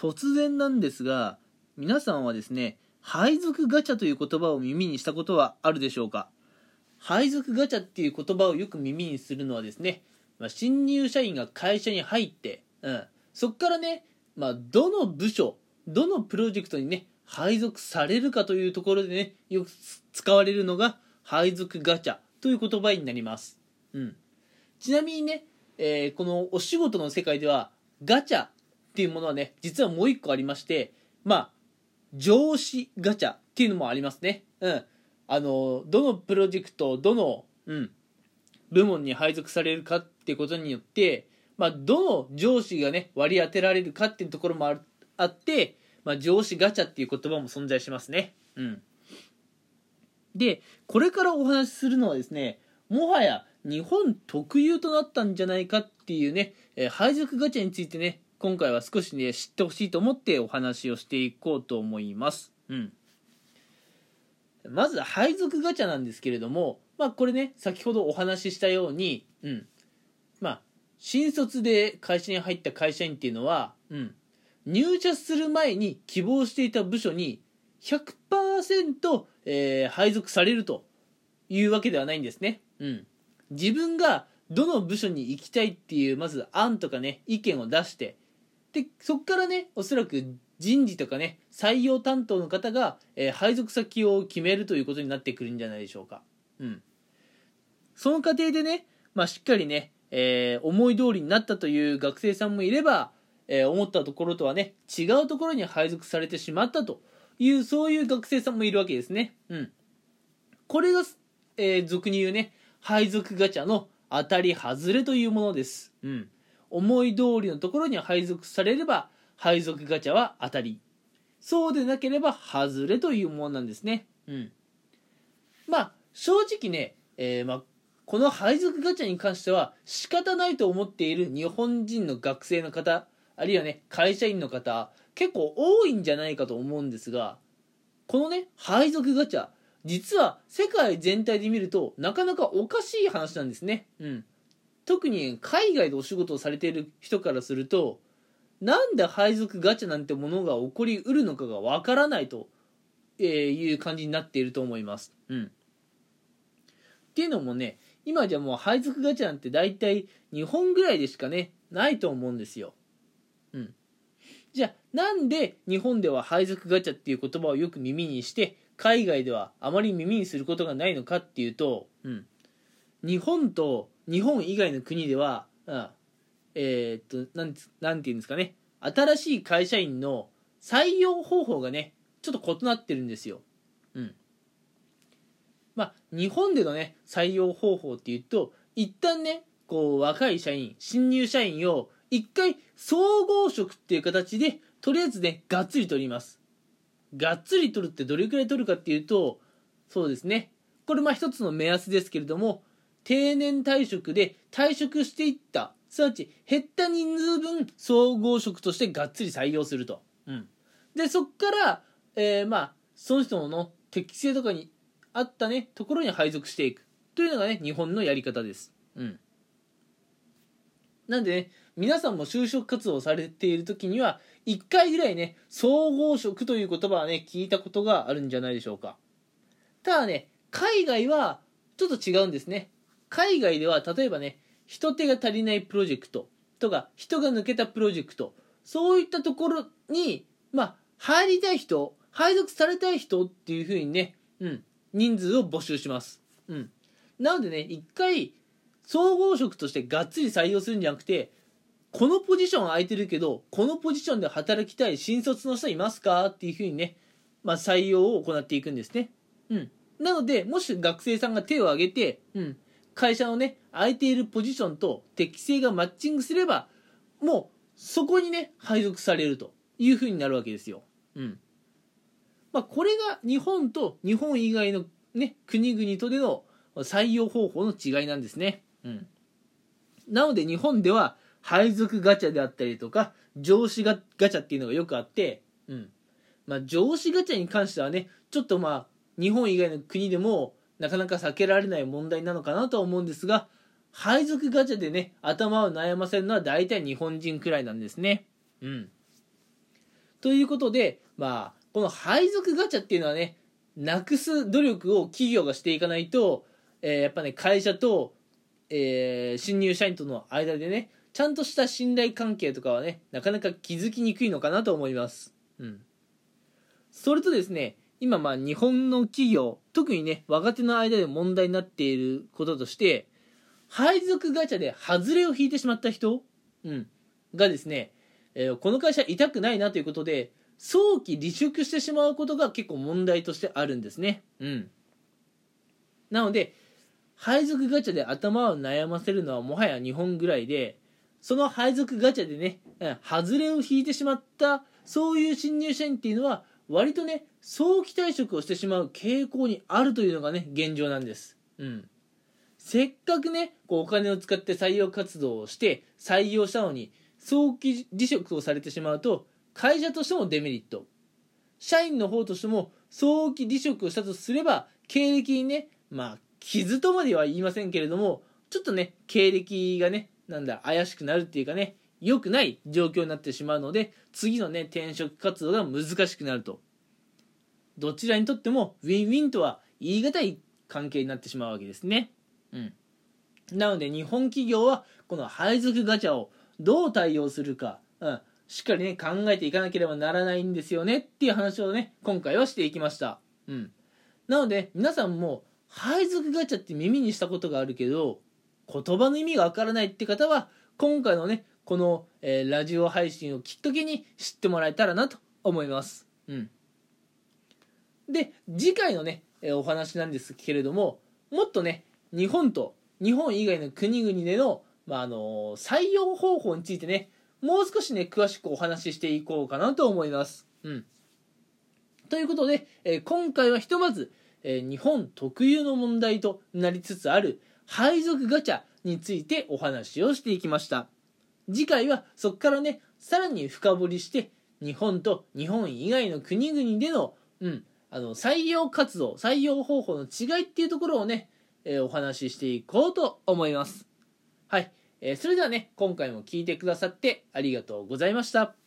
突然なんですが皆さんはですね配属ガチャという言葉を耳にしたことはあるでしょうか？配属ガチャっていう言葉をよく耳にするのはですね、まあ、新入社員が会社に入って、うん、そこからね、まあ、どの部署どのプロジェクトにね配属されるかというところでねよく使われるのが配属ガチャという言葉になります、うん、ちなみにね、えー、このお仕事の世界ではガチャっていうものはね実はもう一個ありましてまあ上司ガチャっていうのもありますね。うん。あのどのプロジェクトどの、うん、部門に配属されるかってことによって、まあ、どの上司がね割り当てられるかっていうところもああって、まあ、上司ガチャっていう言葉も存在しますね。うん、でこれからお話しするのはですねもはや日本特有となったんじゃないかっていうね、え配属ガチャについてね今回は少しね知ってほしいと思ってお話をしていこうと思います。うんまず配属ガチャなんですけれども、まあこれね、先ほどお話ししたように、うん。まあ、新卒で会社に入った会社員っていうのは、うん。入社する前に希望していた部署に100%、えー、配属されるというわけではないんですね。うん。自分がどの部署に行きたいっていう、まず案とかね、意見を出して、で、そっからね、おそらく人事とかね、採用担当の方が、えー、配属先を決めるということになってくるんじゃないでしょうか。うん。その過程でね、まあ、しっかりね、えー、思い通りになったという学生さんもいれば、えー、思ったところとはね、違うところに配属されてしまったという、そういう学生さんもいるわけですね。うん。これが、えー、俗に言うね、配属ガチャの当たり外れというものです。うん。思い通りのところに配属されれば、配属ガチャは当たり。そうでなければ外れというものなんですね。うん。まあ、正直ね、えー、まあ、この配属ガチャに関しては仕方ないと思っている日本人の学生の方、あるいはね、会社員の方、結構多いんじゃないかと思うんですが、このね、配属ガチャ、実は世界全体で見るとなかなかおかしい話なんですね。うん。特に海外でお仕事をされている人からすると、なんで配属ガチャなんてものが起こりうるのかがわからないという感じになっていると思います。うん。っていうのもね、今じゃもう配属ガチャなんて大体日本ぐらいでしかね、ないと思うんですよ。うん。じゃあ、なんで日本では配属ガチャっていう言葉をよく耳にして、海外ではあまり耳にすることがないのかっていうと、うん。日本と日本以外の国では、うん、えー、っと、なん、なんていうんですかね、新しい会社員の採用方法がね、ちょっと異なってるんですよ。うん。まあ、日本でのね、採用方法っていうと、一旦ね、こう、若い社員、新入社員を、一回、総合職っていう形で、とりあえずね、がっつり取ります。がっつり取るってどれくらい取るかっていうと、そうですね。これまあ一つの目安ですけれども、定年退職で退職していったすなわち減った人数分総合職としてがっつり採用すると。うん、でそっから、えー、まあその人の適性とかに合ったねところに配属していくというのがね日本のやり方です。うん、なんでね皆さんも就職活動をされている時には1回ぐらいね総合職という言葉はね聞いたことがあるんじゃないでしょうか。ただね海外はちょっと違うんですね。海外では例えばね人手が足りないプロジェクトとか人が抜けたプロジェクトそういったところにまあ入りたい人配属されたい人っていうふうにね、うん、人数を募集します、うん、なのでね一回総合職としてがっつり採用するんじゃなくてこのポジション空いてるけどこのポジションで働きたい新卒の人いますかっていうふうにね、まあ、採用を行っていくんですね、うん、なのでもし学生さんが手を挙げて、うん、会社のね、空いているポジションと適性がマッチングすれば、もうそこにね、配属されるというふうになるわけですよ。うん。まあ、これが日本と日本以外のね、国々とでの採用方法の違いなんですね。うん。なので日本では配属ガチャであったりとか、上司ガチャっていうのがよくあって、うん。まあ、上司ガチャに関してはね、ちょっとまあ、日本以外の国でもなかなか避けられない問題なのかなとは思うんですが、配属ガチャでね、頭を悩ませるのは大体日本人くらいなんですね。うん。ということで、まあ、この配属ガチャっていうのはね、なくす努力を企業がしていかないと、えー、やっぱね、会社と、えー、新入社員との間でね、ちゃんとした信頼関係とかはね、なかなか気づきにくいのかなと思います。うん。それとですね、今まあ日本の企業、特にね、若手の間で問題になっていることとして、配属ガチャで外れを引いてしまった人、うん、がですね、えー、この会社痛くないなということで、早期離職してしまうことが結構問題としてあるんですね。うん。なので、配属ガチャで頭を悩ませるのはもはや日本ぐらいで、その配属ガチャでね、外れを引いてしまった、そういう新入社員っていうのは、割とね、早期退職をしてしまう傾向にあるというのがね、現状なんです。うん。せっかくね、こうお金を使って採用活動をして採用したのに、早期離職をされてしまうと、会社としてもデメリット。社員の方としても早期離職をしたとすれば、経歴にね、まあ、傷とまでは言いませんけれども、ちょっとね、経歴がね、なんだ、怪しくなるっていうかね、良くない状況になってしまうので、次のね、転職活動が難しくなると。どちらにとっても、ウィンウィンとは言い難い関係になってしまうわけですね。うん。なので、日本企業は、この配属ガチャをどう対応するか、うん、しっかりね、考えていかなければならないんですよねっていう話をね、今回はしていきました。うん。なので、皆さんも、配属ガチャって耳にしたことがあるけど、言葉の意味がわからないって方は、今回のね、この、えー、ラジオ配信をきっかけに知ってもらえたらなと思います。うん。で、次回のね、え、お話なんですけれども、もっとね、日本と日本以外の国々での、まあ、あの採用方法についてね、もう少しね、詳しくお話ししていこうかなと思います。うん。ということで、えー、今回はひとまず、えー、日本特有の問題となりつつある配属ガチャについてお話をしていきました次回はそこからねさらに深掘りして日本と日本以外の国々での,、うん、あの採用活動採用方法の違いっていうところをね、えー、お話ししていこうと思います。はい、えー、それではね今回も聞いてくださってありがとうございました。